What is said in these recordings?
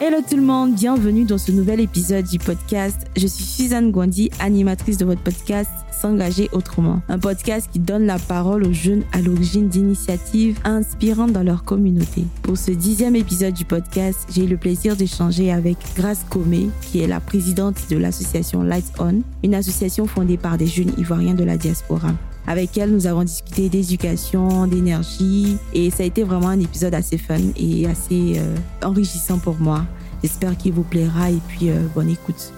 Hello tout le monde, bienvenue dans ce nouvel épisode du podcast. Je suis Suzanne Gwandi, animatrice de votre podcast S'engager autrement. Un podcast qui donne la parole aux jeunes à l'origine d'initiatives inspirantes dans leur communauté. Pour ce dixième épisode du podcast, j'ai eu le plaisir d'échanger avec Grace Comé, qui est la présidente de l'association Light On, une association fondée par des jeunes ivoiriens de la diaspora. Avec elle, nous avons discuté d'éducation, d'énergie et ça a été vraiment un épisode assez fun et assez euh, enrichissant pour moi. J'espère qu'il vous plaira et puis euh, bonne écoute.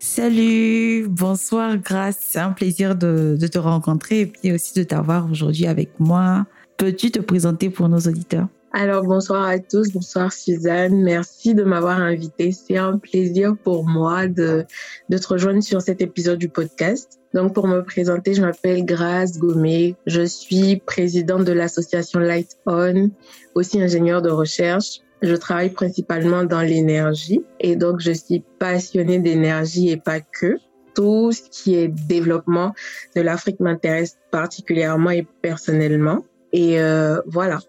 Salut, bonsoir Grâce, c'est un plaisir de, de, te rencontrer et puis aussi de t'avoir aujourd'hui avec moi. Peux-tu te présenter pour nos auditeurs? Alors, bonsoir à tous, bonsoir Suzanne, merci de m'avoir invité. C'est un plaisir pour moi de, de te rejoindre sur cet épisode du podcast. Donc, pour me présenter, je m'appelle Grace Gomé, je suis présidente de l'association Light On, aussi ingénieure de recherche. Je travaille principalement dans l'énergie et donc je suis passionnée d'énergie et pas que. Tout ce qui est développement de l'Afrique m'intéresse particulièrement et personnellement. Et euh, voilà,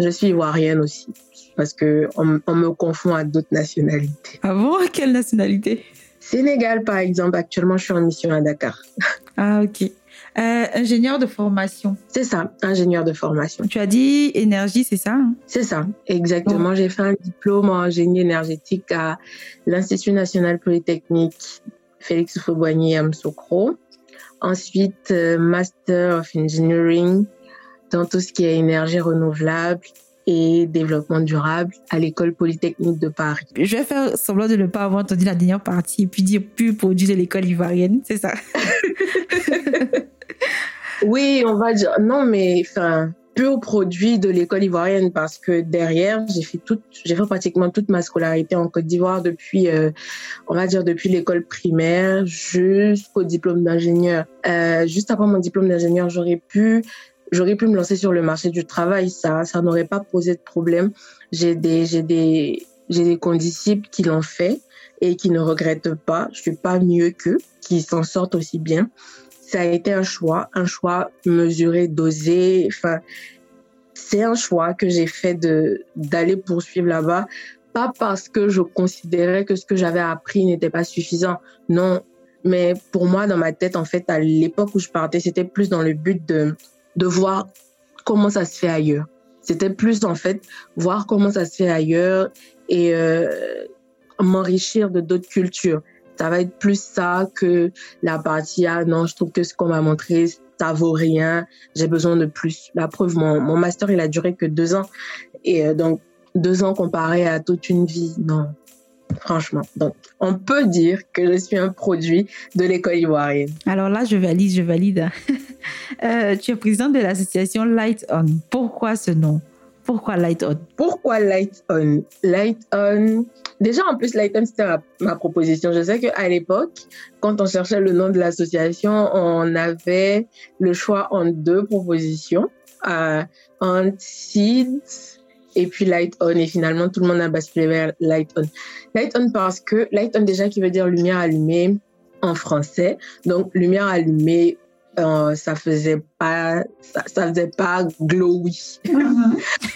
je suis ivoirienne aussi, parce que on, me confond à d'autres nationalités. Ah bon? Quelle nationalité? Sénégal, par exemple. Actuellement, je suis en mission à Dakar. Ah, ok. Euh, ingénieur de formation. C'est ça, ingénieur de formation. Tu as dit énergie, c'est ça hein? C'est ça, exactement. J'ai fait un diplôme en génie énergétique à l'Institut national polytechnique Félix Houphouët-Boigny à Msokro. Ensuite, euh, Master of Engineering dans tout ce qui est énergie renouvelable et développement durable à l'école polytechnique de Paris. Je vais faire semblant de ne pas avoir entendu la dernière partie et puis dire plus produit de l'école ivoirienne, c'est ça? Oui, on va dire non, mais enfin pur produit de l'école ivoirienne parce que derrière j'ai fait toute j'ai fait pratiquement toute ma scolarité en Côte d'Ivoire depuis euh, on va dire depuis l'école primaire jusqu'au diplôme d'ingénieur euh, juste après mon diplôme d'ingénieur j'aurais pu j'aurais pu me lancer sur le marché du travail. Ça, ça n'aurait pas posé de problème. J'ai des, j'ai des, j'ai des condisciples qui l'ont fait et qui ne regrettent pas. Je suis pas mieux qu'eux, qui s'en sortent aussi bien. Ça a été un choix, un choix mesuré, dosé. Enfin, c'est un choix que j'ai fait de, d'aller poursuivre là-bas. Pas parce que je considérais que ce que j'avais appris n'était pas suffisant. Non. Mais pour moi, dans ma tête, en fait, à l'époque où je partais, c'était plus dans le but de, de voir comment ça se fait ailleurs. C'était plus en fait voir comment ça se fait ailleurs et euh, m'enrichir de d'autres cultures. Ça va être plus ça que la partie ah non, je trouve que ce qu'on m'a montré ça vaut rien, j'ai besoin de plus. La preuve, mon, mon master il a duré que deux ans et euh, donc deux ans comparé à toute une vie, non, franchement. Donc, on peut dire que je suis un produit de l'école ivoirienne. Alors là, je valide, je valide. euh, tu es présidente de l'association Light On. Pourquoi ce nom? Pourquoi Light On? Pourquoi Light On? Light On. Déjà, en plus, Light On, c'était ma, proposition. Je sais qu'à l'époque, quand on cherchait le nom de l'association, on avait le choix en deux propositions. Euh, en Seeds et puis light on et finalement tout le monde a basculé vers light on. Light on parce que light on déjà qui veut dire lumière allumée en français. Donc lumière allumée euh, ça faisait pas ça, ça faisait pas glowy.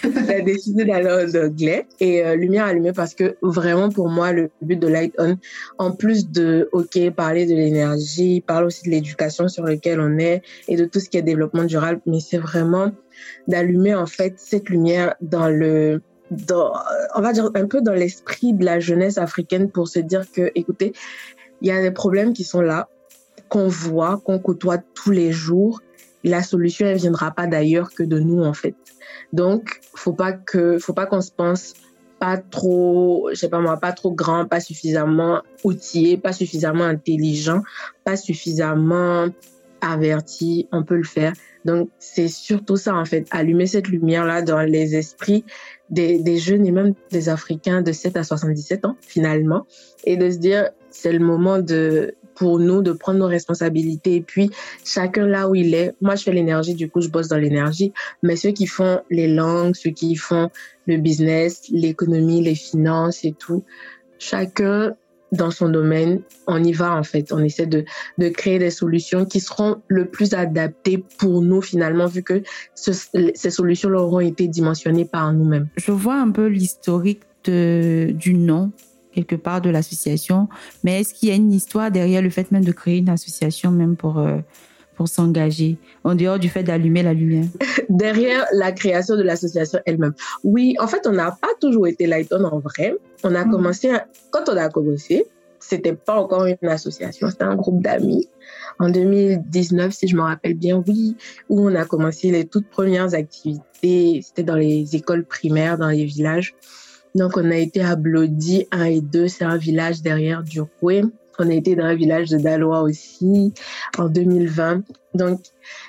A décidé d'aller en anglais et euh, lumière allumée parce que vraiment pour moi le but de Light On en plus de OK parler de l'énergie, parler aussi de l'éducation sur laquelle on est et de tout ce qui est développement durable mais c'est vraiment d'allumer en fait cette lumière dans le dans, on va dire un peu dans l'esprit de la jeunesse africaine pour se dire que écoutez il y a des problèmes qui sont là qu'on voit, qu'on côtoie tous les jours, la solution elle viendra pas d'ailleurs que de nous en fait. Donc faut pas que faut pas qu'on se pense pas trop, je sais pas moi, pas trop grand, pas suffisamment outillé, pas suffisamment intelligent, pas suffisamment averti, on peut le faire. Donc c'est surtout ça en fait, allumer cette lumière là dans les esprits des, des jeunes et même des Africains de 7 à 77 ans finalement et de se dire c'est le moment de pour nous de prendre nos responsabilités et puis chacun là où il est. Moi, je fais l'énergie, du coup, je bosse dans l'énergie, mais ceux qui font les langues, ceux qui font le business, l'économie, les finances et tout, chacun dans son domaine, on y va en fait. On essaie de, de créer des solutions qui seront le plus adaptées pour nous finalement, vu que ces solutions auront été dimensionnées par nous-mêmes. Je vois un peu l'historique du nom quelque part de l'association, mais est-ce qu'il y a une histoire derrière le fait même de créer une association même pour... Euh, pour s'engager, en dehors du fait d'allumer la lumière? Derrière la création de l'association elle-même. Oui, en fait, on n'a pas toujours été Lighton en vrai. On a mhm. commencé, quand on a commencé, c'était pas encore une association, c'était un groupe d'amis. En 2019, si je me rappelle bien, oui, où on a commencé les toutes premières activités, c'était dans les écoles primaires, dans les villages. Donc, on a été à Blody 1 et 2, c'est un village derrière Durkoué. On a été dans un village de Dalois aussi en 2020. Donc,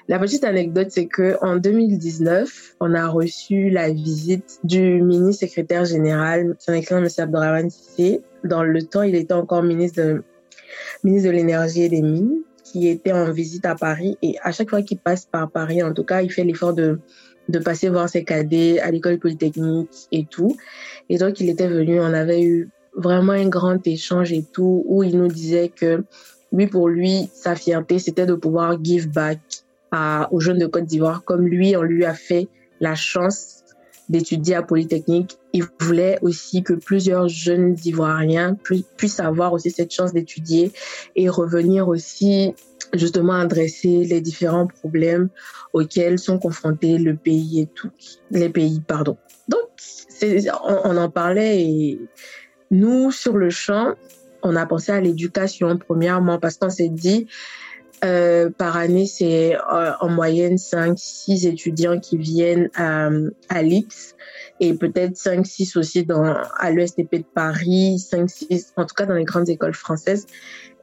la petite anecdote, c'est que en 2019, on a reçu la visite du ministre secrétaire général, son excellence M. Abdourahmane Sissé. Dans le temps, il était encore ministre de, ministre de l'énergie et des mines, qui était en visite à Paris. Et à chaque fois qu'il passe par Paris, en tout cas, il fait l'effort de, de passer voir ses cadets à l'école polytechnique et tout. Et donc, il était venu, on avait eu vraiment un grand échange et tout, où il nous disait que lui, pour lui, sa fierté, c'était de pouvoir give back à, aux jeunes de Côte d'Ivoire. Comme lui, on lui a fait la chance d'étudier à Polytechnique. Il voulait aussi que plusieurs jeunes Ivoiriens puissent avoir aussi cette chance d'étudier et revenir aussi justement adresser les différents problèmes auxquels sont confrontés le pays et tout, les pays, pardon. Donc, on, en parlait et nous, sur le champ, on a pensé à l'éducation premièrement parce qu'on s'est dit, euh, par année, c'est euh, en moyenne 5, 6 étudiants qui viennent à, à l'IX et peut-être 5, 6 aussi dans, à l'ESTP de Paris, 5, 6, en tout cas dans les grandes écoles françaises.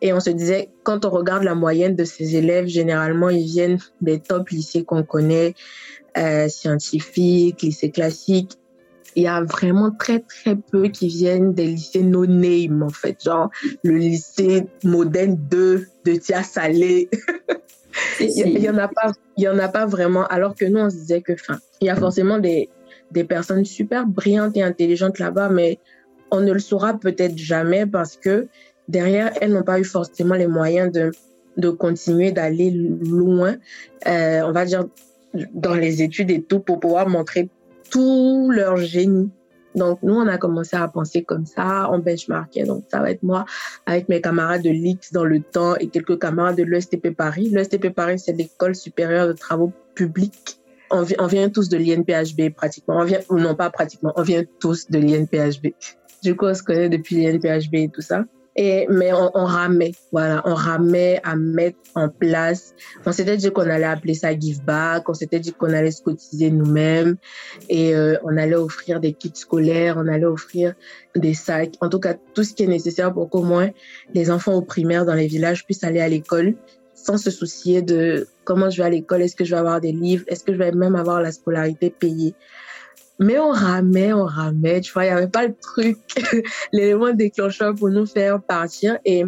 Et on se disait, quand on regarde la moyenne de ces élèves, généralement, ils viennent des top lycées qu'on connaît, euh, scientifiques, lycées classiques il y a vraiment très très peu qui viennent des lycées no name en fait, genre le lycée moderne 2 de Tia Salé. il y, en a pas, il y en a pas vraiment. Alors que nous on se disait que, enfin, il y a forcément des des personnes super brillantes et intelligentes là-bas, mais on ne le saura peut-être jamais parce que derrière elles n'ont pas eu forcément les moyens de de continuer d'aller loin, euh, on va dire dans les études et tout pour pouvoir montrer tout leur génie. Donc, nous, on a commencé à penser comme ça, on benchmarkait. Donc, ça va être moi avec mes camarades de l'IX dans le temps et quelques camarades de l'ESTP Paris. L'ESTP Paris, c'est l'école supérieure de travaux publics. On, on vient tous de l'INPHB pratiquement. On vient, non pas pratiquement, on vient tous de l'INPHB. Du coup, on se connaît depuis l'INPHB et tout ça. Et, mais on, on, ramait, voilà, on ramait à mettre en place. On s'était dit qu'on allait appeler ça give back, on s'était dit qu'on allait se cotiser nous-mêmes et euh, on allait offrir des kits scolaires, on allait offrir des sacs, en tout cas tout ce qui est nécessaire pour qu'au moins les enfants au primaire dans les villages puissent aller à l'école sans se soucier de comment je vais à l'école, est-ce que je vais avoir des livres, est-ce que je vais même avoir la scolarité payée. Mais on ramait, on ramait, tu vois, il n'y avait pas le truc, l'élément déclencheur pour nous faire partir. Et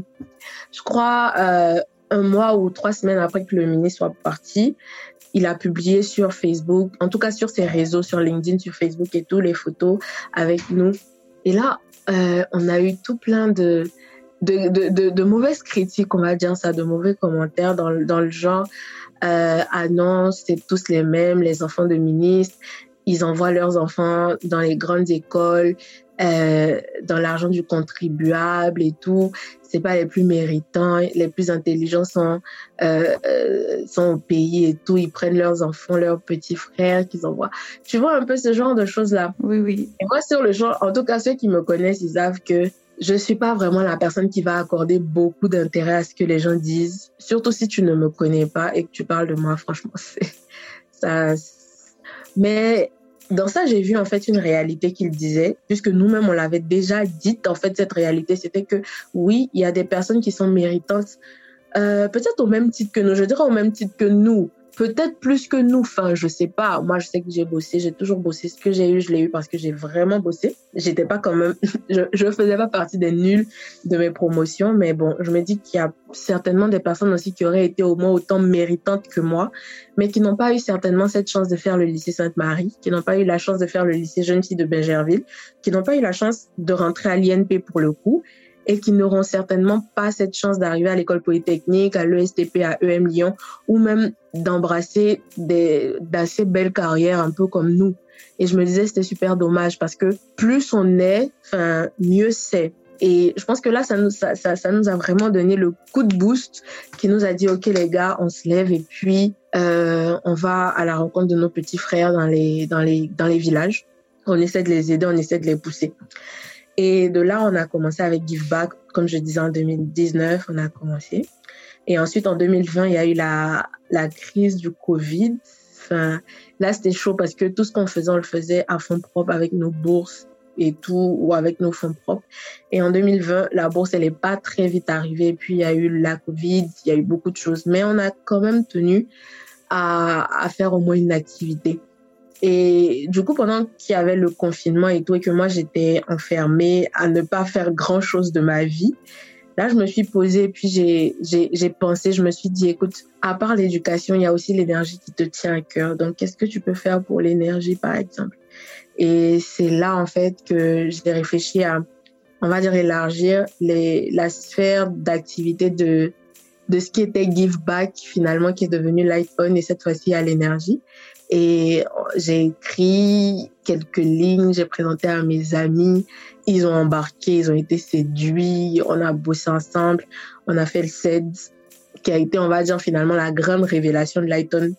je crois, euh, un mois ou trois semaines après que le ministre soit parti, il a publié sur Facebook, en tout cas sur ses réseaux, sur LinkedIn, sur Facebook et tout, les photos avec nous. Et là, euh, on a eu tout plein de, de, de, mauvaises critiques, on va dire ça, de mauvais commentaires dans, dans le genre. Euh, ah non, c'est tous les mêmes, les enfants de ministres ils envoient leurs enfants dans les grandes écoles, euh, dans l'argent du contribuable et tout. C'est pas les plus méritants, les plus intelligents sont euh, euh, sont au pays et tout. Ils prennent leurs enfants, leurs petits frères qu'ils envoient. Tu vois un peu ce genre de choses là. Oui, oui. Et moi sur le genre, en tout cas ceux qui me connaissent, ils savent que je suis pas vraiment la personne qui va accorder beaucoup d'intérêt à ce que les gens disent. Surtout si tu ne me connais pas et que tu parles de moi, franchement, c'est ça mais dans ça, j'ai vu en fait une réalité qu'il disait, puisque nous-mêmes on l'avait déjà dite. En fait, cette réalité, c'était que oui, il y a des personnes qui sont méritantes, euh, peut-être au même titre que nous. Je dirais au même titre que nous peut-être plus que nous. Enfin, je sais pas. Moi, je sais que j'ai bossé, j'ai toujours bossé. Ce que j'ai eu, je l'ai eu parce que j'ai vraiment bossé. J'étais pas quand même, je, je faisais pas partie des nuls de mes promotions, mais bon, je me dis qu'il y a certainement des personnes aussi qui auraient été au moins autant méritantes que moi, mais qui n'ont pas eu certainement cette chance de faire le lycée Sainte-Marie, qui n'ont pas eu la chance de faire le lycée Jeune Fille de Bergerville, qui n'ont pas eu la chance de rentrer à l'INP pour le coup et qui n'auront certainement pas cette chance d'arriver à l'école polytechnique, à l'ESTP, à EM Lyon, ou même d'embrasser d'assez belles carrières un peu comme nous. Et je me disais, c'était super dommage parce que plus on est, enfin, mieux c'est. Et je pense que là, ça nous, ça, ça, nous a vraiment donné le coup de boost qui nous a dit, OK, les gars, on se lève et puis euh, on va à la rencontre de nos petits frères dans les, dans, les, dans les villages. On essaie de les aider, on essaie de les pousser. Et de là, on a commencé avec Give Back. Comme je disais, en 2019, on a commencé. Et ensuite, en 2020, il y a eu la, la crise du Covid. Enfin, là, c'était chaud parce que tout ce qu'on faisait, on le faisait à fond propre avec nos bourses et tout, ou avec nos fonds propres. Et en 2020, la bourse, elle n'est pas très vite arrivée. Puis, il y a eu la Covid, il y a eu beaucoup de choses. Mais on a quand même tenu à, à faire au moins une activité. Et du coup, pendant qu'il y avait le confinement et tout, et que moi, j'étais enfermée à ne pas faire grand-chose de ma vie, là, je me suis posée, puis j'ai pensé, je me suis dit, écoute, à part l'éducation, il y a aussi l'énergie qui te tient à cœur. Donc, qu'est-ce que tu peux faire pour l'énergie, par exemple? Et c'est là, en fait, que j'ai réfléchi à, on va dire, élargir les, la sphère d'activité de, de ce qui était Give Back, finalement, qui est devenu Light On, et cette fois-ci à l'énergie. Et j'ai écrit quelques lignes, j'ai présenté à mes amis, ils ont embarqué, ils ont été séduits, on a bossé ensemble, on a fait le SED, qui a été, on va dire, finalement la grande révélation de Lighton.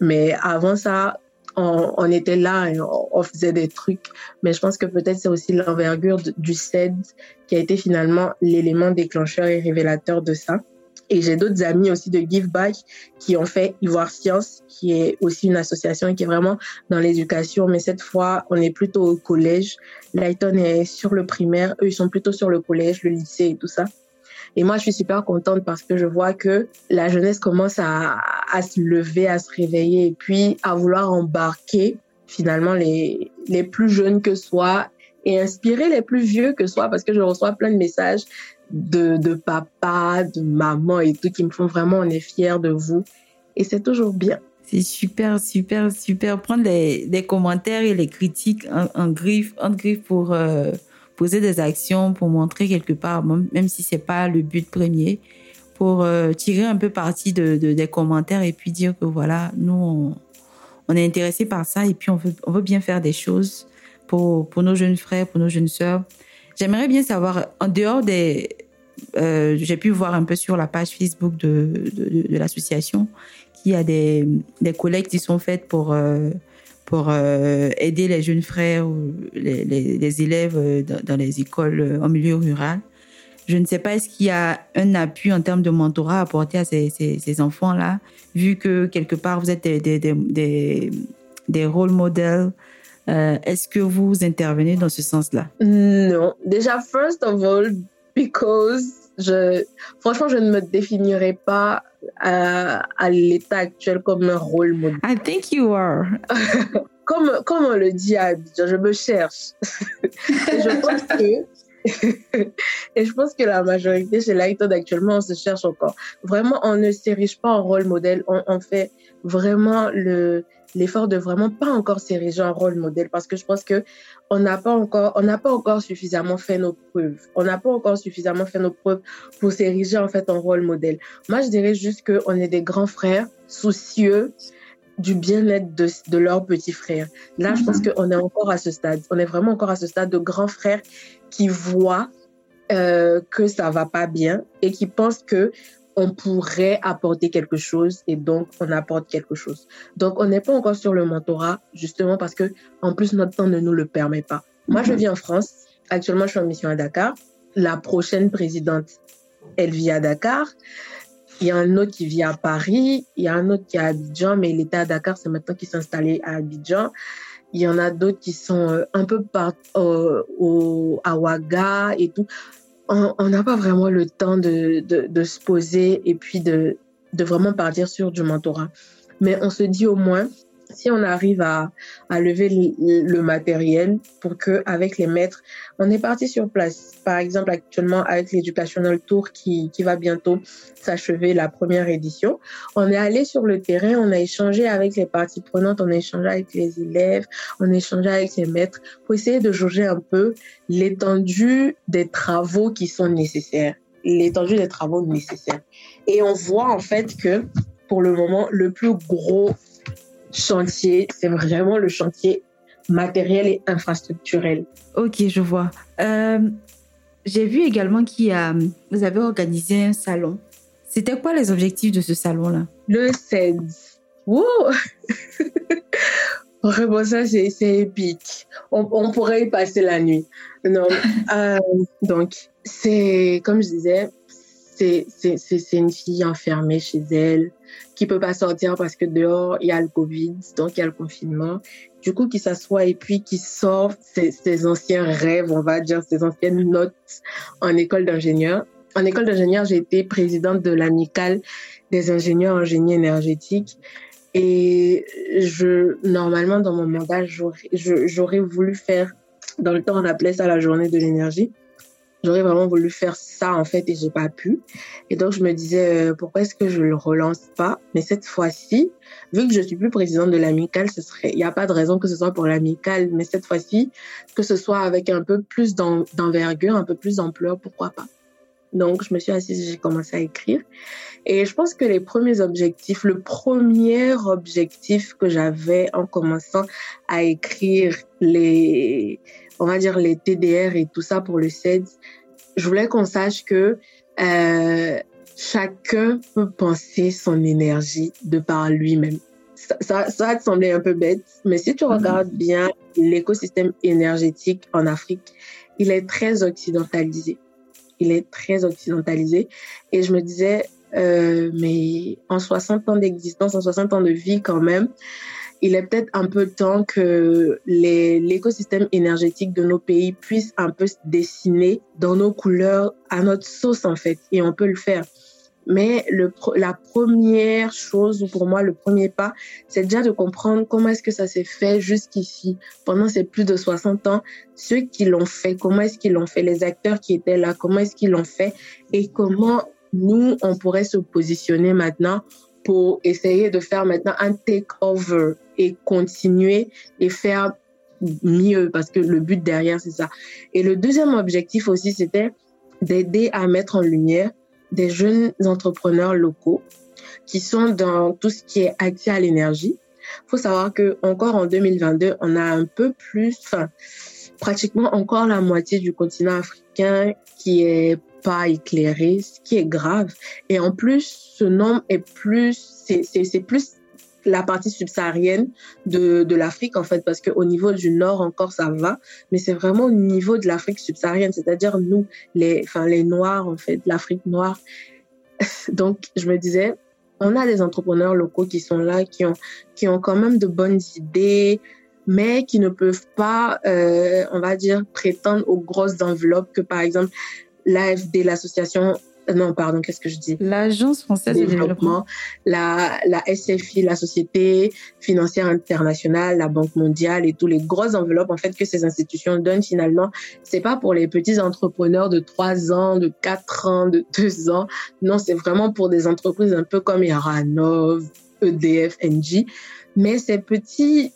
Mais avant ça, on, était là et on, faisait des trucs. Mais je pense que peut-être c'est aussi l'envergure du SED qui a été finalement l'élément déclencheur et révélateur de ça. Et j'ai d'autres amis aussi de Give Back qui ont fait Ivoire Science, qui est aussi une association qui est vraiment dans l'éducation. Mais cette fois, on est plutôt au collège. Lighton est sur le primaire. Eux, ils sont plutôt sur le collège, le lycée et tout ça. Et moi, je suis super contente parce que je vois que la jeunesse commence à, se lever, à se réveiller et puis à vouloir embarquer finalement les, les plus jeunes que soi et inspirer les plus vieux que soi parce que je reçois plein de messages de, de papa, de maman et tout qui me font vraiment, on est fiers de vous. Et c'est toujours bien. C'est super, super, super. Prendre les, commentaires et les critiques en, griffe, en griffe pour euh, poser des actions, pour montrer quelque part, même si c'est pas le but premier, pour euh, tirer un peu parti de, de, des commentaires et puis dire que voilà, nous, on, on est intéressé par ça et puis on veut, on veut bien faire des choses pour, pour nos jeunes frères, pour nos jeunes sœurs. J'aimerais bien savoir, en dehors des... Euh, j'ai pu voir un peu sur la page Facebook de, de, l'association qu'il y a des, des collectes qui sont faites pour, euh, pour euh, aider les jeunes frères ou les, élèves dans, les écoles en milieu rural. Je ne sais pas, est-ce qu'il y a un appui en termes de mentorat à apporter à ces, ces, enfants-là, vu que quelque part vous êtes des, des, des, des modèles Est-ce que vous intervenez dans ce sens-là? Non. Déjà, first of all, because je, franchement, je ne me définirais pas à, à l'état actuel comme un rôle modèle. I think you are. comme, comme on le dit à Abidjan, je me cherche. je pense que et je pense que la majorité chez Lighton actuellement, on se cherche encore. Vraiment, on ne s'érige pas en rôle modèle. On, on fait vraiment le, l'effort de vraiment pas encore s'ériger en rôle modèle parce que je pense que on n'a pas encore, on n'a pas encore suffisamment fait nos preuves. On n'a pas encore suffisamment fait nos preuves pour s'ériger en fait en rôle modèle. Moi, je dirais juste qu'on est des grands frères soucieux du bien-être de, de leurs petits frères. Là, je pense qu'on est encore à ce stade. On est vraiment encore à ce stade de grands frères qui voient euh, que ça va pas bien et qui pensent que on pourrait apporter quelque chose et donc on apporte quelque chose. Donc on n'est pas encore sur le mentorat justement parce que en plus notre temps ne nous le permet pas. Moi je vis en France. Actuellement je suis en mission à Dakar. La prochaine présidente, elle vit à Dakar. Il y a un autre qui vit à Paris. Il y a un autre qui est à Abidjan, mais il était à Dakar, c'est maintenant qu'il s'est installé à Abidjan. Il y en a d'autres qui sont euh, un peu par, euh, au, à Ouaga et tout on n'a pas vraiment le temps de, de, de, se poser et puis de, de vraiment partir sur du mentorat. Mais on se dit au moins, si on arrive à, à lever le, matériel pour que avec les maîtres, on est parti sur place. Par exemple, actuellement avec l'Educational Tour qui, qui va bientôt s'achever la première édition, on est allé sur le terrain, on a échangé avec les parties prenantes, on a échangé avec les élèves, on a échangé avec les maîtres pour essayer de jauger un peu l'étendue des travaux qui sont nécessaires, l'étendue des travaux nécessaires. Et on voit en fait que pour le moment, le plus gros chantier, c'est vraiment le chantier matériel et infrastructurel. Ok, je vois. Euh, j'ai vu également qu'il y a, vous avez organisé un salon. C'était quoi les objectifs de ce salon-là? Le CEDS. Wow Vraiment, ça, c'est épique. On, pourrait y passer la nuit. Non. Euh, donc, c'est, comme je disais, c'est une fille enfermée chez elle qui peut pas sortir parce que dehors il y a le Covid, donc il y a le confinement. Du coup, qui s'assoit et puis qui sort ses, anciens rêves, on va dire, ses anciennes notes en école d'ingénieur. En école d'ingénieur, j'ai été présidente de l'amicale des ingénieurs en génie énergétique. Et je, normalement, dans mon mandat, j'aurais voulu faire, dans le temps, on appelait ça la journée de l'énergie. J'aurais vraiment voulu faire ça en fait et j'ai pas pu. Et donc je me disais euh, pourquoi est-ce que je le relance pas? Mais cette fois-ci, vu que je suis plus présidente de l'amicale, ce serait, il n'y a pas de raison que ce soit pour l'amicale, mais cette fois-ci, que ce soit avec un peu plus d'envergure, un peu plus d'ampleur, pourquoi pas? Donc je me suis assise, j'ai commencé à écrire. Et je pense que les premiers objectifs, le premier objectif que j'avais en commençant à écrire les, on va dire les TDR et tout ça pour le CEDS, je voulais qu'on sache que euh, chacun peut penser son énergie de par lui-même. Ça, ça, ça va te sembler un peu bête, mais si tu mhm. regardes bien l'écosystème énergétique en Afrique, il est très occidentalisé. Il est très occidentalisé. Et je me disais, euh, mais en 60 ans d'existence, en 60 ans de vie quand même, il est peut-être un peu temps que l'écosystème énergétique de nos pays puisse un peu se dessiner dans nos couleurs, à notre sauce en fait, et on peut le faire. Mais la première chose, ou pour moi le premier pas, c'est déjà de comprendre comment est-ce que ça s'est fait jusqu'ici, pendant ces plus de 60 ans, ceux qui l'ont fait, comment est-ce qu'ils l'ont fait, les acteurs qui étaient là, comment est-ce qu'ils l'ont fait, et comment nous, on pourrait se positionner maintenant pour essayer de faire maintenant un take-over et continuer et faire mieux parce que le but derrière, c'est ça. Et le deuxième objectif aussi, c'était d'aider à mettre en lumière des jeunes entrepreneurs locaux qui sont dans tout ce qui est accès à l'énergie. Faut savoir que encore en 2022, on a un peu plus, enfin, pratiquement encore la moitié du continent africain qui est pas éclairé, ce qui est grave. Et en plus, ce nombre est plus, c'est plus la partie subsaharienne de, de l'Afrique, en fait, parce qu'au niveau du nord encore, ça va, mais c'est vraiment au niveau de l'Afrique subsaharienne, c'est-à-dire nous, les, enfin, les Noirs, en fait, l'Afrique noire. Donc, je me disais, on a des entrepreneurs locaux qui sont là, qui ont, qui ont quand même de bonnes idées, mais qui ne peuvent pas, euh, on va dire, prétendre aux grosses enveloppes que, par exemple, l'AFD, l'association non, pardon, qu'est-ce que je dis? L'Agence française de développement, la, la SFI, la Société financière internationale, la Banque mondiale et tous les grosses enveloppes en fait que ces institutions donnent finalement, c'est pas pour les petits entrepreneurs de 3 ans, de 4 ans, de 2 ans. Non, c'est vraiment pour des entreprises un peu comme Yaranov, EDF, NG. Mais ces petits,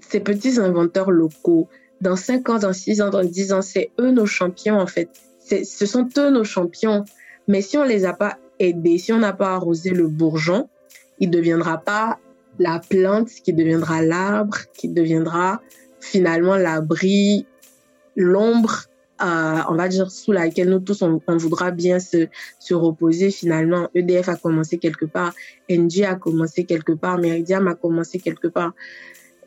ces petits inventeurs locaux, dans 5 ans, dans 6 ans, dans 10 ans, c'est eux nos champions en fait. Ce sont eux nos champions. Mais si on les a pas aidés, si on n'a pas arrosé le bourgeon, il deviendra pas la plante qui deviendra l'arbre, qui deviendra finalement l'abri, l'ombre, euh, on va dire sous laquelle nous tous on, voudra bien se, se reposer. Finalement, EDF a commencé quelque part, NG a commencé quelque part, Meridiam a commencé quelque part.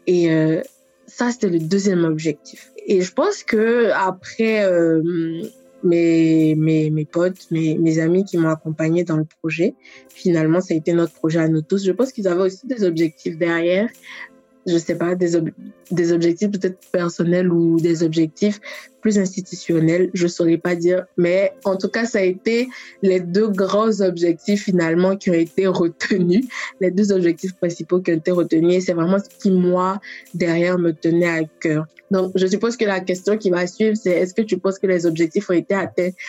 Et euh, ça, c'était le deuxième objectif. Et je pense que après euh, mes, mes, mes potes, mes, mes amis qui m'ont accompagné dans le projet. Finalement, ça a été notre projet à nous tous. Je pense qu'ils avaient aussi des objectifs derrière. Je sais pas, des, des objectifs peut-être personnels ou des objectifs plus institutionnels, je saurais pas dire. Mais en tout cas, ça a été les deux grands objectifs finalement qui ont été retenus, les deux objectifs principaux qui ont été retenus. Et c'est vraiment ce qui, moi, derrière, me tenait à cœur. Donc, je suppose que la question qui va suivre, c'est est-ce que tu penses que les objectifs ont été atteints?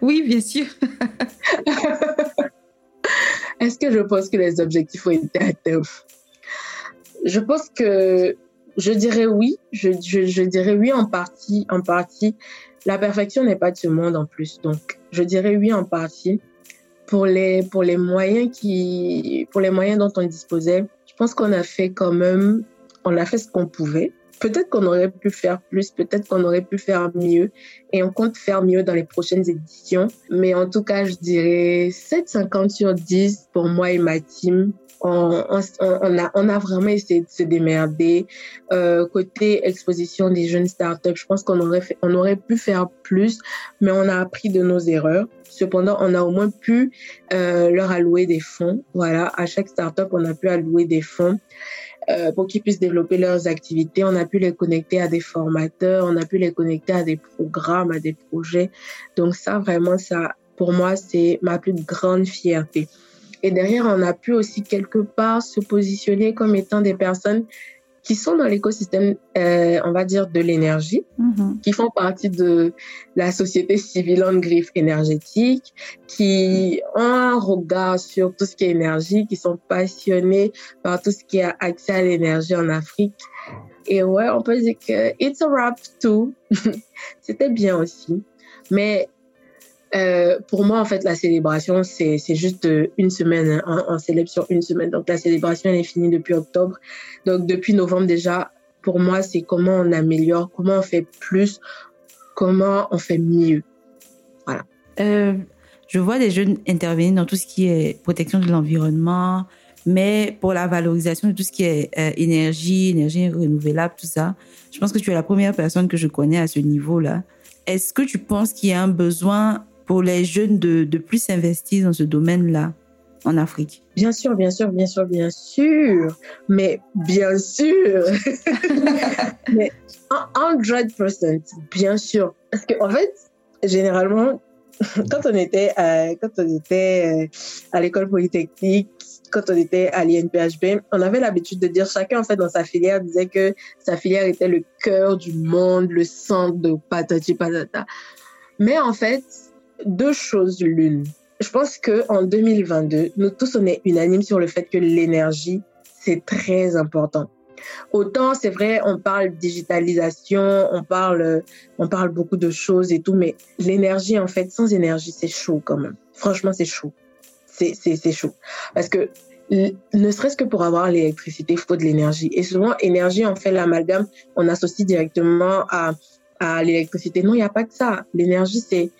Oui, bien sûr. est-ce que je pense que les objectifs ont été atteints? Je pense que je dirais oui. Je, dirais oui en partie. En partie. La perfection n'est pas de ce monde en plus. Donc, je dirais oui en partie. Pour les, pour les moyens qui, pour les moyens dont on disposait, je pense qu'on a fait quand même, on a fait ce qu'on pouvait. Peut-être qu'on aurait pu faire plus, peut-être qu'on aurait pu faire mieux et on compte faire mieux dans les prochaines éditions. Mais en tout cas, je dirais 7,50 sur 10 pour moi et ma team on, a, on a vraiment essayé de se démerder. Euh, côté exposition des jeunes startups, je pense qu'on aurait, on aurait pu faire plus, mais on a appris de nos erreurs. Cependant, on a au moins pu euh, leur allouer des fonds. Voilà, à chaque startup, on a pu allouer des fonds. Euh, pour qu'ils puissent développer leurs activités. On a pu les connecter à des formateurs, on a pu les connecter à des programmes, à des projets. Donc ça, vraiment, ça, pour moi, c'est ma plus grande fierté. Et derrière, on a pu aussi quelque part se positionner comme étant des personnes qui sont dans l'écosystème, euh, on va dire, de l'énergie, mm-hmm. qui font partie de la société civile en griffe énergétique, qui ont un regard sur tout ce qui est énergie, qui sont passionnés par tout ce qui a accès à l'énergie en Afrique. Et ouais, on peut dire que it's a wrap too. C'était bien aussi. Mais euh, pour moi, en fait, la célébration, c'est juste euh, une semaine. Hein. On, célèbre sur une semaine. Donc, la célébration, elle est finie depuis octobre. Donc, depuis novembre déjà, pour moi, c'est comment on améliore, comment on fait plus, comment on fait mieux. Voilà. Euh, je vois des jeunes intervenir dans tout ce qui est protection de l'environnement, mais pour la valorisation de tout ce qui est énergie, énergie renouvelable, tout ça, je pense que tu es la première personne que je connais à ce niveau-là. Est-ce que tu penses qu'il y a un besoin pour les jeunes de, de plus s'investir dans ce domaine-là en Afrique Bien sûr, bien sûr, bien sûr, bien sûr. Mais bien sûr. mais 100%, bien sûr. Parce qu'en en fait, généralement, quand on était à, quand on était euh, à l'école polytechnique, quand on était à l'INPHB, on avait l'habitude de dire chacun en fait dans sa filière disait que sa filière était le cœur du monde, le centre de patati patata. Mais en fait, deux choses l'une. Je pense que en 2022, nous tous on est unanimes sur le fait que l'énergie c'est très important. Autant c'est vrai, on parle digitalisation, on parle, on parle beaucoup de choses et tout, mais l'énergie en fait, sans énergie c'est chaud quand même. Franchement c'est chaud, c'est chaud parce que ne serait-ce que pour avoir l'électricité, il faut de l'énergie. Et souvent, énergie, on fait l'amalgame, on associe directement à, à l'électricité. Non, il n'y a pas que ça. L'énergie, c'est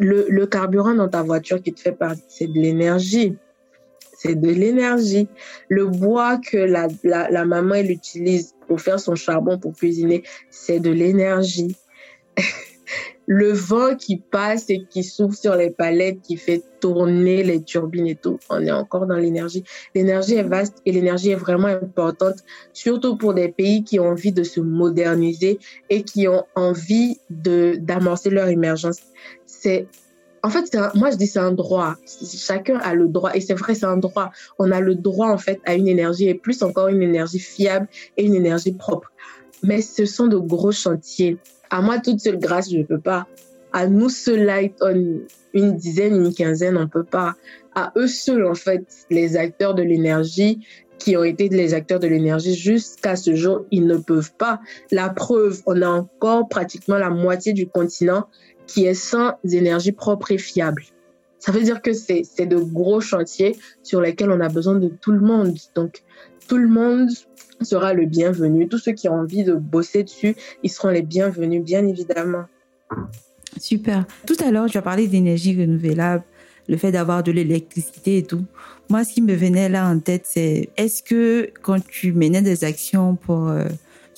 le, carburant dans ta voiture qui te fait partie, c'est de l'énergie. C'est de l'énergie. Le bois que la, maman, utilise pour faire son charbon, pour cuisiner, c'est de l'énergie. le vent qui passe et qui souffle sur les palettes, qui fait tourner les turbines et tout, on est encore dans l'énergie. L'énergie est vaste et l'énergie est vraiment importante, surtout pour des pays qui ont envie de se moderniser et qui ont envie d'amorcer leur émergence. C'est en fait, moi je dis c'est un droit. Chacun a le droit et c'est vrai c'est un droit. On a le droit en fait à une énergie et plus encore une énergie fiable et une énergie propre. Mais ce sont de gros chantiers à moi toute seule grâce, je ne peux pas. À nous seuls, light on une dizaine, une quinzaine, on ne peut pas. À eux seuls, en fait, les acteurs de l'énergie qui ont été les acteurs de l'énergie jusqu'à ce jour, ils ne peuvent pas. La preuve, on a encore pratiquement la moitié du continent qui est sans énergie propre et fiable. Ça veut dire que c'est de gros chantiers sur lesquels on a besoin de tout le monde. Donc, tout le monde sera le bienvenu. Tous ceux qui ont envie de bosser dessus, ils seront les bienvenus, bien évidemment. Super. Tout à l'heure, tu as parlé d'énergie renouvelable, le fait d'avoir de l'électricité et tout. Moi, ce qui me venait là en tête, c'est est-ce que quand tu menais des actions pour euh,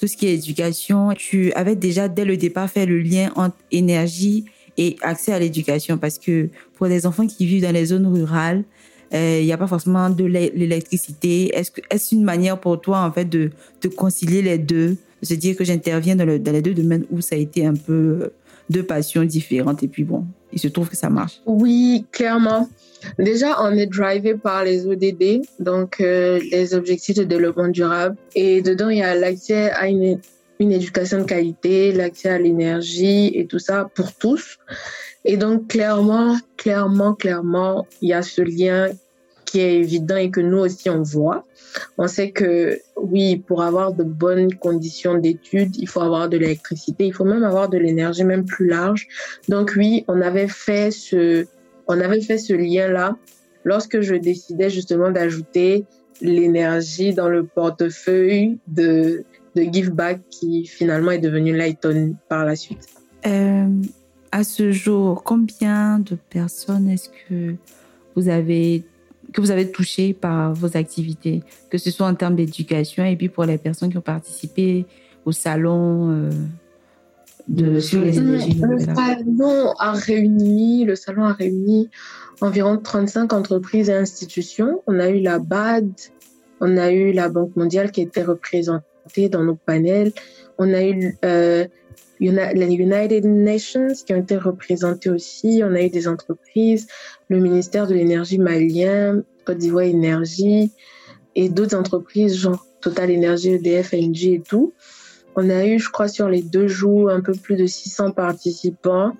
tout ce qui est éducation, tu avais déjà dès le départ fait le lien entre énergie et accès à l'éducation Parce que pour les enfants qui vivent dans les zones rurales, euh, il n'y a pas forcément de l'électricité. Est-ce est-ce une manière pour toi en fait de, de concilier les deux, de se dire que j'interviens dans, le, dans les deux domaines où ça a été un peu deux passions différentes et puis bon, il se trouve que ça marche. Oui, clairement. Déjà, on est drivé par les ODD, donc euh, les objectifs de développement durable. Et dedans, il y a l'accès à une, une éducation de qualité, l'accès à l'énergie et tout ça pour tous. Et donc, clairement, clairement, clairement, il y a ce lien qui est évident et que nous aussi on voit. On sait que oui, pour avoir de bonnes conditions d'études, il faut avoir de l'électricité, il faut même avoir de l'énergie même plus large. Donc oui, on avait fait ce, on avait fait ce lien-là lorsque je décidais justement d'ajouter l'énergie dans le portefeuille de, de Give Back qui finalement est devenu Lighton par la suite. Euh, à ce jour, combien de personnes est-ce que vous avez que vous avez par vos activités, que ce soit en termes d'éducation et puis pour les personnes qui ont participé au salon euh, de, sur les énergies Le salon a réuni, le salon a réuni environ 35 entreprises et institutions. On a eu la BAD, on a eu la Banque mondiale qui était représentée dans nos panels. On a eu euh, les United Nations qui ont été représentées aussi. On a eu des entreprises, le ministère de l'énergie malien, Côte d'Ivoire Énergie et d'autres entreprises, genre Total Énergie, EDF, NG et tout. On a eu, je crois, sur les deux jours, un peu plus de 600 participants.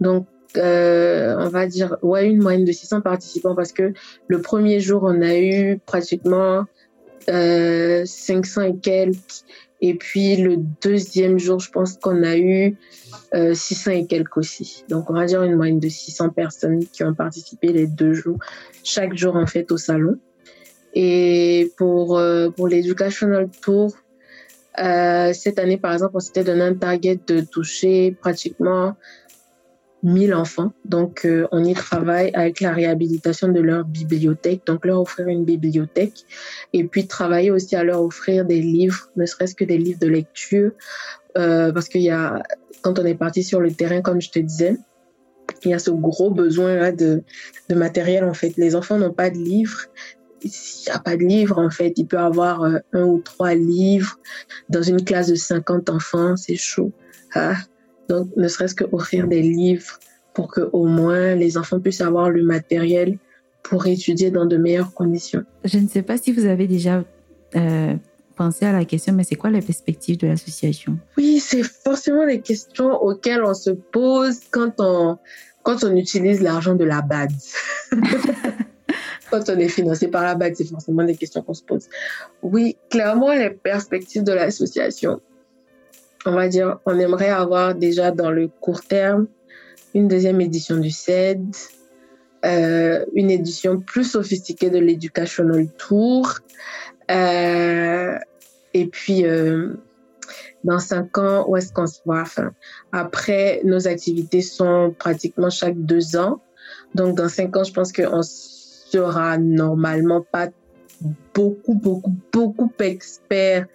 Donc, euh, on va dire, ouais, une moyenne de 600 participants parce que le premier jour, on a eu pratiquement euh, 500 et quelques. Et puis le deuxième jour, je pense qu'on a eu euh, 600 et quelques aussi. Donc on va dire une moyenne de 600 personnes qui ont participé les deux jours, chaque jour en fait au salon. Et pour, euh, pour l'Educational Tour, euh, cette année par exemple, on s'était donné un target de toucher pratiquement 1000 enfants. Donc, euh, on y travaille avec la réhabilitation de leur bibliothèque, donc leur offrir une bibliothèque, et puis travailler aussi à leur offrir des livres, ne serait-ce que des livres de lecture, euh, parce qu'il y a, quand on est parti sur le terrain, comme je te disais, il y a ce gros besoin là de, de matériel en fait. Les enfants n'ont pas de livres. Il n'y a pas de livres en fait. Il peut y avoir euh, un ou trois livres dans une classe de 50 enfants, c'est chaud. Ah. Donc, ne serait-ce qu'offrir des livres pour que au moins les enfants puissent avoir le matériel pour étudier dans de meilleures conditions. Je ne sais pas si vous avez déjà euh, pensé à la question, mais c'est quoi les perspectives de l'association? Oui, c'est forcément les questions auxquelles on se pose quand on, quand on utilise l'argent de la BAD. quand on est financé par la BAD, c'est forcément des questions qu'on se pose. Oui, clairement, les perspectives de l'association on va dire, on aimerait avoir déjà dans le court terme une deuxième édition du CED, euh, une édition plus sophistiquée de l'Educational Tour. Euh, et puis, euh, dans cinq ans, où est-ce qu'on se voit? Après, nos activités sont pratiquement chaque deux ans. Donc, dans cinq ans, je pense qu'on sera normalement pas beaucoup, beaucoup, beaucoup experts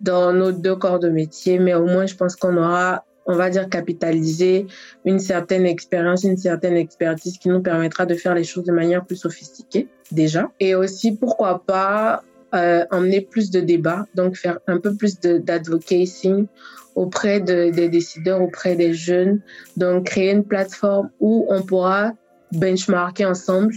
dans nos deux corps de métier, mais au moins, je pense qu'on aura, on va dire, capitalisé une certaine expérience, une certaine expertise qui nous permettra de faire les choses de manière plus sophistiquée, déjà. Et aussi, pourquoi pas, euh, emmener plus de débats, donc faire un peu plus d'advocacy auprès de, des décideurs, auprès des jeunes. Donc, créer une plateforme où on pourra benchmarker ensemble.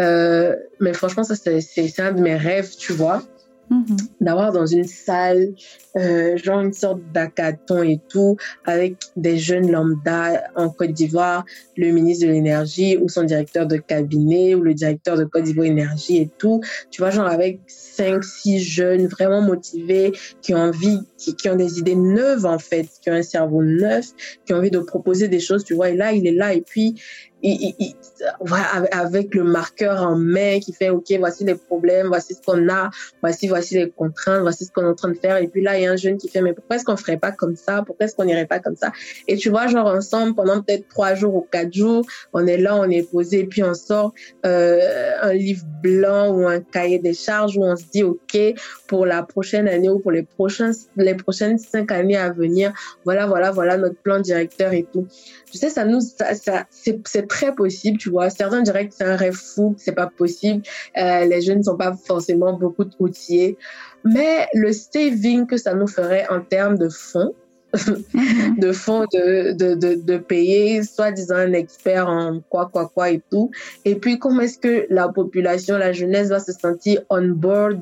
Euh, mais franchement, ça, c'est un de mes rêves, tu vois. Mhm. D'avoir dans une salle, euh, genre une sorte d'accaton et tout, avec des jeunes lambda en Côte d'Ivoire, le ministre de l'énergie ou son directeur de cabinet ou le directeur de Côte d'Ivoire Énergie et tout. Tu vois, genre avec cinq, six jeunes vraiment motivés qui ont envie, qui, qui ont des idées neuves en fait, qui ont un cerveau neuf, qui ont envie de proposer des choses, tu vois. Et là, il est là et puis avec le marqueur en main qui fait, OK, voici les problèmes, voici ce qu'on a, voici, voici les contraintes, voici ce qu'on est en train de faire. Et puis là, il y a un jeune qui fait, mais pourquoi est-ce qu'on ferait pas comme ça? Pourquoi est-ce qu'on n'irait pas comme ça? Et tu vois, genre ensemble, pendant peut-être trois jours ou quatre jours, on est là, on est posé, et puis on sort euh, un livre blanc ou un cahier des charges où on se dit, OK, pour la prochaine année ou pour les prochains, les prochaines cinq années à venir, voilà, voilà, voilà notre plan directeur et tout. Tu sais, ça nous, ça, ça c'est très possible, tu vois. Certains diraient que c'est un rêve fou, que c'est pas possible. Euh, les jeunes ne sont pas forcément beaucoup routiers. Mais le saving que ça nous ferait en termes de fonds, de fonds de, de, de, de payer, soi-disant un expert en quoi, quoi, quoi et tout. Et puis, comment est-ce que la population, la jeunesse va se sentir on board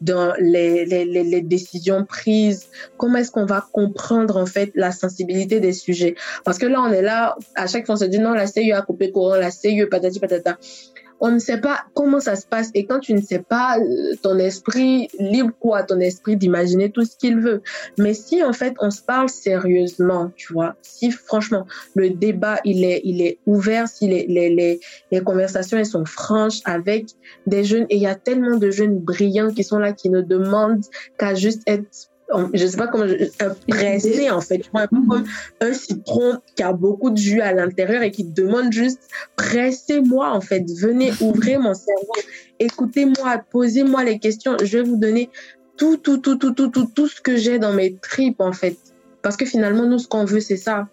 dans les, les, les, les décisions prises? Comment est-ce qu'on va comprendre, en fait, la sensibilité des sujets? Parce que là, on est là, à chaque fois, on se dit non, la CIE a coupé courant, la CIE, patati patata on ne sait pas comment ça se passe. Et quand tu ne sais pas, euh, ton esprit libre quoi, ton esprit d'imaginer tout ce qu'il veut. Mais si en fait on se parle sérieusement, tu vois, si franchement le débat il est il est ouvert, si les les les, les conversations elles sont franches avec des jeunes et il y a tellement de jeunes brillants qui sont là qui ne demandent qu'à juste être je sais pas comment, un pressé en fait, un peu comme un citron qui a beaucoup de jus à l'intérieur et qui demande juste pressez-moi en fait, venez ouvrir mon cerveau, écoutez-moi, posez-moi les questions, je vais vous donner tout, tout, tout, tout, tout, tout, tout ce que j'ai dans mes tripes en fait. Parce que finalement, nous, ce qu'on veut, c'est ça.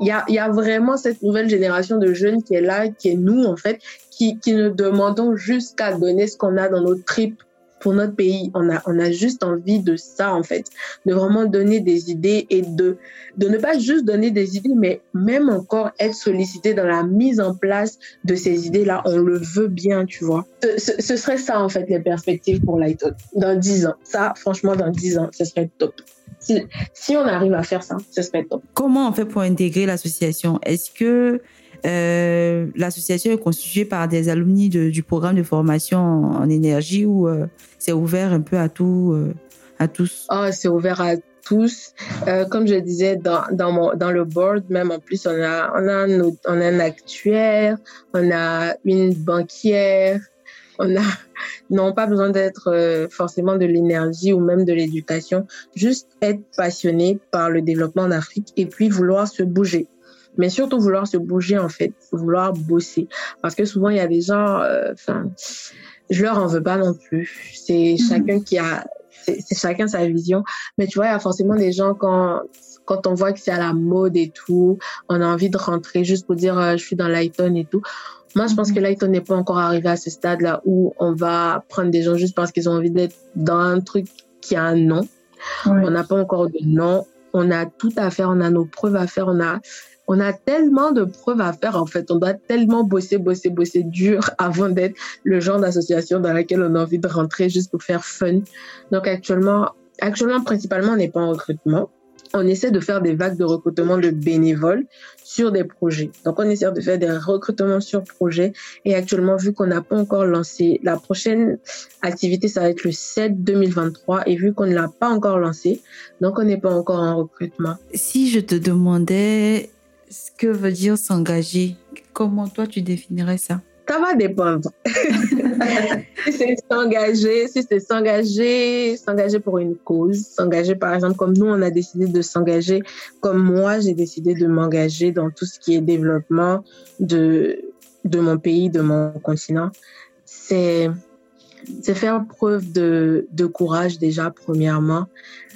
Il y a, y a vraiment cette nouvelle génération de jeunes qui est là, qui est nous en fait, qui, qui nous demandons juste qu'à donner ce qu'on a dans nos tripes pour notre pays. On a, on a juste envie de ça, en fait, de vraiment donner des idées et de, de ne pas juste donner des idées, mais même encore être sollicité dans la mise en place de ces idées-là. On le veut bien, tu vois. Ce, serait ça, en fait, les perspectives pour Lighton dans 10 ans. Ça, franchement, dans 10 ans, ce serait top. Si, si on arrive à faire ça, ce serait top. Comment on fait pour intégrer l'association? Est-ce que euh, l'association est constituée par des alumni du programme de formation en, énergie ou euh, c'est ouvert un peu à euh, tous oh, C'est ouvert à tous. comme je disais, dans, dans, le board, même en plus, on a, on a, un actuaire, on a une banquière, on a non pas besoin d'être forcément de l'énergie ou même de l'éducation, juste être passionné par le développement en Afrique et puis vouloir se bouger mais surtout vouloir se bouger en fait, vouloir bosser. Parce que souvent il y a des gens, euh, enfin, je leur en veux pas non plus. C'est mhm. chacun qui a, c'est chacun sa vision. Mais tu vois, il y a forcément des gens quand quand on voit que c'est à la mode et tout, on a envie de rentrer juste pour dire euh, je suis dans Lighton et tout. Moi, je pense mhm. que Lighton n'est pas encore arrivé à ce stade-là où on va prendre des gens juste parce qu'ils ont envie d'être dans un truc qui a un nom. On n'a pas encore de nom. On a tout à faire, on a nos preuves à faire, on a on a tellement de preuves à faire en fait. On doit tellement bosser, bosser, bosser dur avant d'être le genre d'association dans laquelle on a envie de rentrer juste pour faire fun. Donc actuellement, actuellement principalement, on n'est pas en recrutement. On essaie de faire des vagues de recrutement de bénévoles sur des projets. Donc, on essaie de faire des recrutements sur projet. Et actuellement, vu qu'on n'a pas encore lancé, la prochaine activité, ça va être le 7 2023. Et vu qu'on ne l'a pas encore lancé, donc on n'est pas encore en recrutement. Si je te demandais ce que veut dire s'engager. Comment toi tu définirais ça? Ça va dépendre. si c'est s'engager, si c'est s'engager, s'engager pour une cause, s'engager par exemple comme nous on a décidé de s'engager, comme moi j'ai décidé de m'engager dans tout ce qui est développement de de mon pays, de mon continent, c'est c'est faire preuve de de courage déjà premièrement,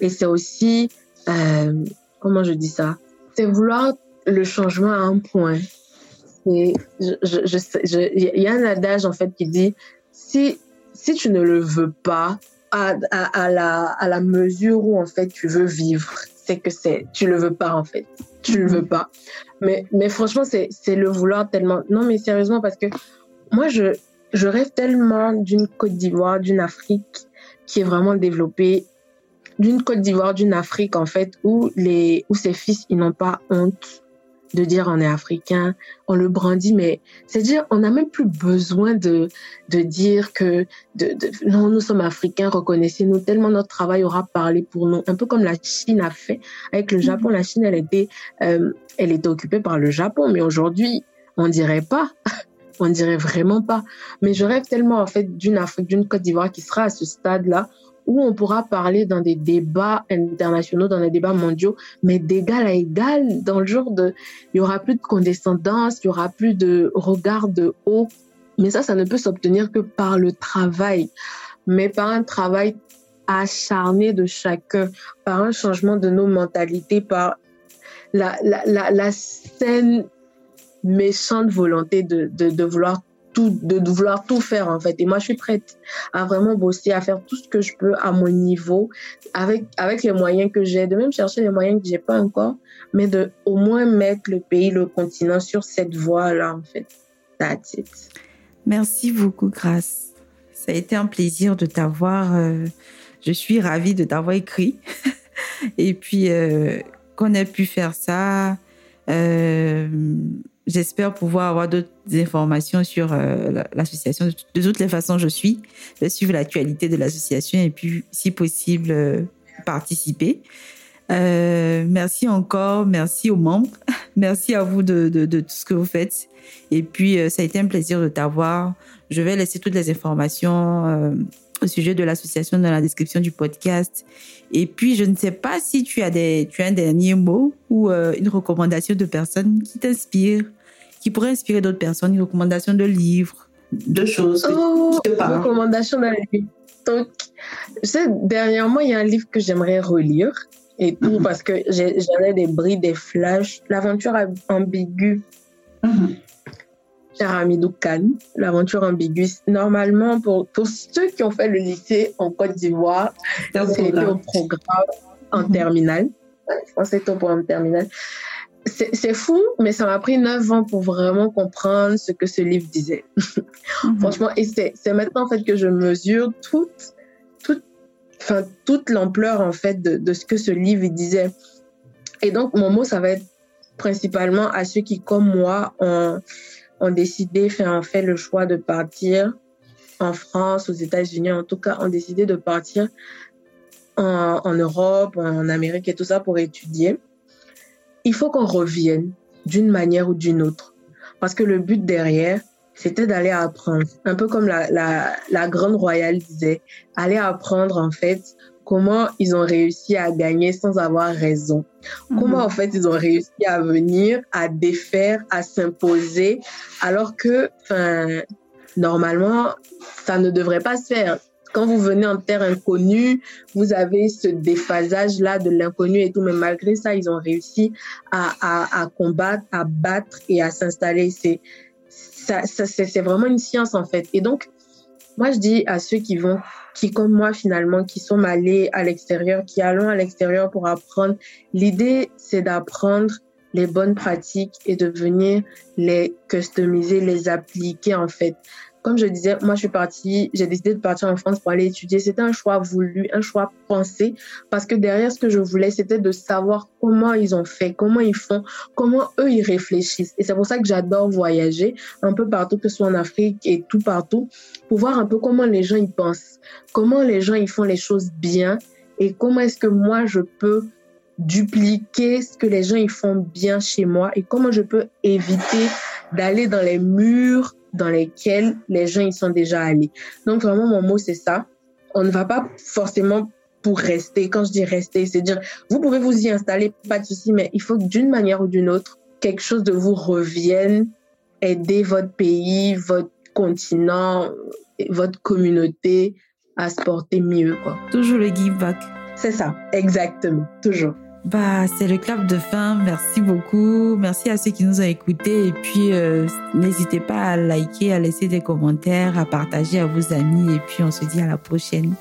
et c'est aussi euh, comment je dis ça, c'est vouloir le changement à un point. Il y a un adage en fait qui dit si si tu ne le veux pas à, à, la à la mesure où en fait tu veux vivre, c'est que c'est tu le veux pas en fait, tu le veux pas. Mais mais franchement c'est le vouloir tellement. Non mais sérieusement parce que moi je je rêve tellement d'une Côte d'Ivoire, d'une Afrique qui est vraiment développée d'une Côte d'Ivoire, d'une Afrique en fait où les où ses fils ils n'ont pas honte de dire on est africain, on le brandit, mais c'est-à-dire on n'a même plus besoin de, de dire que de, non, nous sommes africains, reconnaissez-nous, tellement notre travail aura parlé pour nous, un peu comme la Chine a fait avec le Japon. La Chine, elle était, euh, elle était occupée par le Japon, mais aujourd'hui, on dirait pas. on dirait vraiment pas. Mais je rêve tellement en fait d'une Afrique, d'une Côte d'Ivoire qui sera à ce stade-là où on pourra parler dans des débats internationaux, dans des débats mondiaux, mais d'égal à égal, dans le genre de, il y aura plus de condescendance, il y aura plus de regard de haut. Mais ça, ça ne peut s'obtenir que par le travail, mais par un travail acharné de chacun, par un changement de nos mentalités, par la, la, la, la scène méchante volonté de, de vouloir de vouloir tout faire en fait. Et moi, je suis prête à vraiment bosser, à faire tout ce que je peux à mon niveau, avec, avec les moyens que j'ai, de même chercher les moyens que j'ai pas encore, mais de au moins mettre le pays, le continent sur cette voie-là en fait. That's it. Merci beaucoup, Grace. Ça a été un plaisir de t'avoir. Euh, je suis ravie de t'avoir écrit. Et puis, euh, qu'on ait pu faire ça. Euh, J'espère pouvoir avoir d'autres informations sur euh, l'association. De, toutes les façons, je suis. Je suivre l'actualité de l'association et puis, si possible, euh, participer. Euh, merci encore, merci aux membres, merci à vous de, de, tout ce que vous faites. Et puis, ça a été un plaisir de t'avoir. Je vais laisser toutes les informations au sujet de l'association dans la description du podcast. Et puis, je ne sais pas si tu as, des, tu as un dernier mot ou euh, une recommandation de personnes qui t'inspirent, qui pourraient inspirer d'autres personnes, une recommandation de livres, de choses oh, qui te parlent. recommandation de livre. Donc, je sais, dernièrement, il y a un livre que j'aimerais relire et tout, mm -hmm. parce que j'avais des bris, des flashs. L'aventure ambiguë. Mm -hmm. Cher Khan, l'aventure ambiguë. Normalement, pour, pour ceux qui ont fait le lycée en Côte d'Ivoire, c'était au programme en mm -hmm. terminale. Je au programme terminal. C'est fou, mais ça m'a pris neuf ans pour vraiment comprendre ce que ce livre disait. Mm -hmm. Franchement, et c'est maintenant en fait que je mesure toute, toute enfin, toute l'ampleur en fait de, de, ce que ce livre disait. Et donc, mon mot, ça va être principalement à ceux qui, comme moi, ont, ont décidé, ont fait le choix de partir en France, aux États-Unis, en tout cas, ont décidé de partir en, Europe, en Amérique et tout ça pour étudier. Il faut qu'on revienne d'une manière ou d'une autre. Parce que le but derrière, c'était d'aller apprendre. Un peu comme la grande royale disait, aller apprendre en fait comment ils ont réussi à gagner sans avoir raison. Comment en fait ils ont réussi à venir, à défaire, à s'imposer, alors que normalement, ça ne devrait pas se faire. Quand vous venez en terre inconnue, vous avez ce déphasage-là de l'inconnu et tout, mais malgré ça, ils ont réussi à, à, à combattre, à battre et à s'installer. C'est ça, ça c'est vraiment une science en fait. Et donc, moi, je dis à ceux qui vont, qui comme moi finalement, qui sont allés à l'extérieur, qui allons à l'extérieur pour apprendre, l'idée, c'est d'apprendre les bonnes pratiques et de venir les customiser, les appliquer en fait. Comme je disais, moi je suis partie, j'ai décidé de partir en France pour aller étudier. C'était un choix voulu, un choix pensé, parce que derrière ce que je voulais, c'était de savoir comment ils ont fait, comment ils font, comment eux ils réfléchissent. Et c'est pour ça que j'adore voyager un peu partout, que ce soit en Afrique et tout partout, pour voir un peu comment les gens ils pensent, comment les gens ils font les choses bien et comment est-ce que moi je peux dupliquer ce que les gens ils font bien chez moi et comment je peux éviter d'aller dans les murs dans lesquels les gens ils sont déjà allés. Donc vraiment mon mot c'est ça. On ne va pas forcément pour rester. Quand je dis rester, c'est dire vous pouvez vous y installer, pas de souci, mais il faut que d'une manière ou d'une autre quelque chose de vous revienne, aider votre pays, votre continent, votre communauté à se porter mieux quoi. Toujours le give back. C'est ça, exactement, toujours. Bah, c'est le clap de fin. Merci beaucoup. Merci à ceux qui nous ont écoutés. Et puis, euh, n'hésitez pas à liker, à laisser des commentaires, à partager à vos amis. Et puis, on se dit à la prochaine.